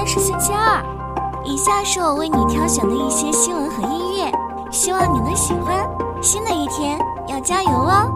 天是星期二，以下是我为你挑选的一些新闻和音乐，希望你能喜欢。新的一天要加油哦！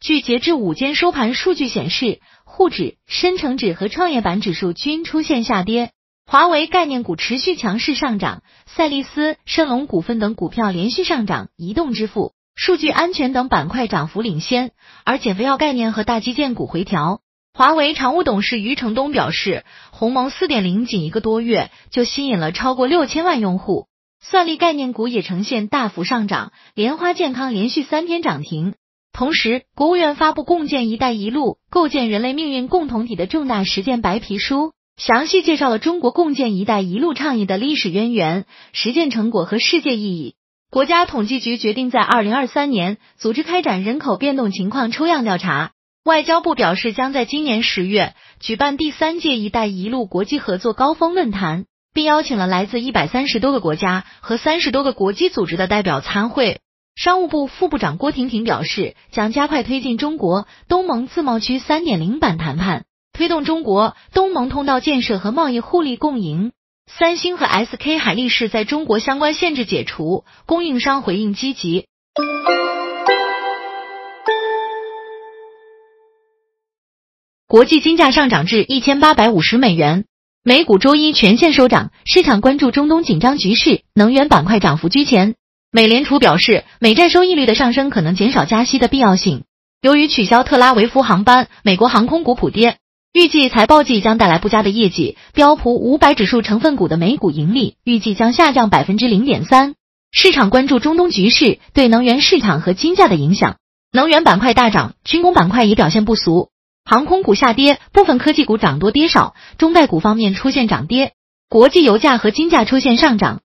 据截至午间收盘数据显示，沪指、深成指和创业板指数均出现下跌，华为概念股持续强势上涨，赛力斯、盛龙股份等股票连续上涨，移动支付。数据安全等板块涨幅领先，而减肥药概念和大基建股回调。华为常务董事余承东表示，鸿蒙四点零仅一个多月就吸引了超过六千万用户。算力概念股也呈现大幅上涨，莲花健康连续三天涨停。同时，国务院发布共建“一带一路”构建人类命运共同体的重大实践白皮书，详细介绍了中国共建“一带一路”倡议的历史渊源、实践成果和世界意义。国家统计局决定在二零二三年组织开展人口变动情况抽样调查。外交部表示，将在今年十月举办第三届“一带一路”国际合作高峰论坛，并邀请了来自一百三十多个国家和三十多个国际组织的代表参会。商务部副部长郭婷婷表示，将加快推进中国东盟自贸区三点零版谈判，推动中国东盟通道建设和贸易互利共赢。三星和 SK 海力士在中国相关限制解除，供应商回应积极。国际金价上涨至一千八百五十美元，美股周一全线收涨，市场关注中东紧张局势，能源板块涨幅居前。美联储表示，美债收益率的上升可能减少加息的必要性。由于取消特拉维夫航班，美国航空股普跌。预计财报季将带来不佳的业绩，标普五百指数成分股的每股盈利预计将下降百分之零点三。市场关注中东局势对能源市场和金价的影响，能源板块大涨，军工板块也表现不俗，航空股下跌，部分科技股涨多跌少，中概股方面出现涨跌，国际油价和金价出现上涨。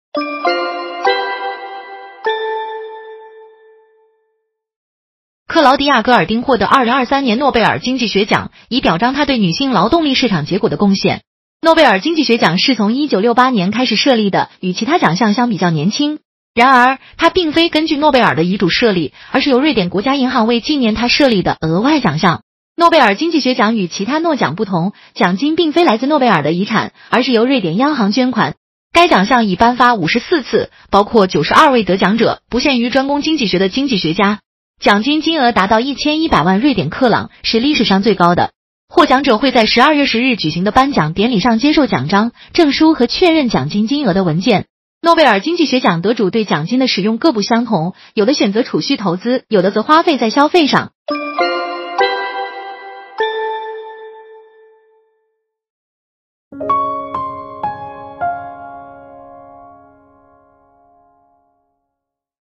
克劳迪亚·戈尔丁获得二零二三年诺贝尔经济学奖，以表彰他对女性劳动力市场结果的贡献。诺贝尔经济学奖是从一九六八年开始设立的，与其他奖项相比较年轻。然而，它并非根据诺贝尔的遗嘱设立，而是由瑞典国家银行为纪念他设立的额外奖项。诺贝尔经济学奖与其他诺奖不同，奖金并非来自诺贝尔的遗产，而是由瑞典央行捐款。该奖项已颁发五十四次，包括九十二位得奖者，不限于专攻经济学的经济学家。奖金金额达到一千一百万瑞典克朗，是历史上最高的。获奖者会在十二月十日举行的颁奖典礼上接受奖章、证书和确认奖金金额的文件。诺贝尔经济学奖得主对奖金的使用各不相同，有的选择储蓄投资，有的则花费在消费上。